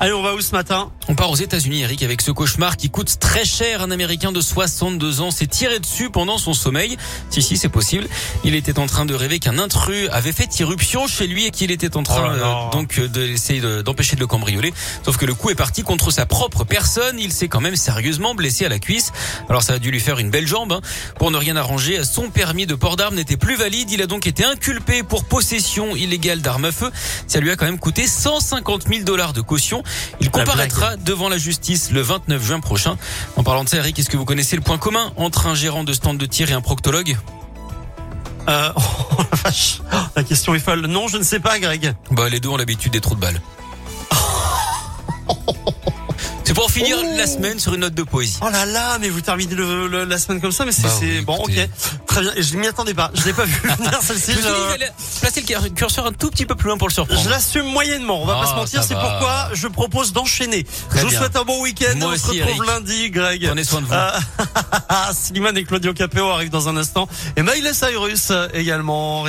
Allez, on va où ce matin On part aux États-Unis, Eric, avec ce cauchemar qui coûte très cher. Un Américain de 62 ans s'est tiré dessus pendant son sommeil. Si, si, c'est possible. Il était en train de rêver qu'un intrus avait fait irruption chez lui et qu'il était en train Oh euh, donc euh, d'essayer de- d'empêcher de le cambrioler. Sauf que le coup est parti contre sa propre personne. Il s'est quand même sérieusement blessé à la cuisse. Alors ça a dû lui faire une belle jambe. hein. Pour ne rien arranger, son permis de port d'armes n'était plus valide. Il a donc été inculpé pour possession illégale d'armes à feu. Ça lui a quand même coûté 150 000 dollars de caution. Il comparaîtra devant la justice le 29 juin prochain. En parlant de ça, Eric, est-ce que vous connaissez le point commun entre un gérant de stand de tir et un proctologue? Euh, oh, la vache. Oh, La question est folle. Non, je ne sais pas, Greg. Bah, les deux ont l'habitude des trous de balles. Pour finir Oh. la semaine sur une note de poésie. Oh là là, mais vous terminez le- le- la semaine comme ça, mais c'est Bah oui, bon, ok, très bien. Et je m'y attendais pas. Je l'ai pas vu venir celle-ci. Je placer le curseur un tout petit peu plus loin pour le surprendre. Je l'assume moyennement, on va pas Ah, se mentir, ça c'est pourquoi je propose d'enchaîner. Je vous souhaite un bon week-end, on se retrouve Eric. lundi, Greg. Prenez soin de vous. Slimane et Claudio Capéo arrivent dans un instant. Et Miley Cyrus euh, également.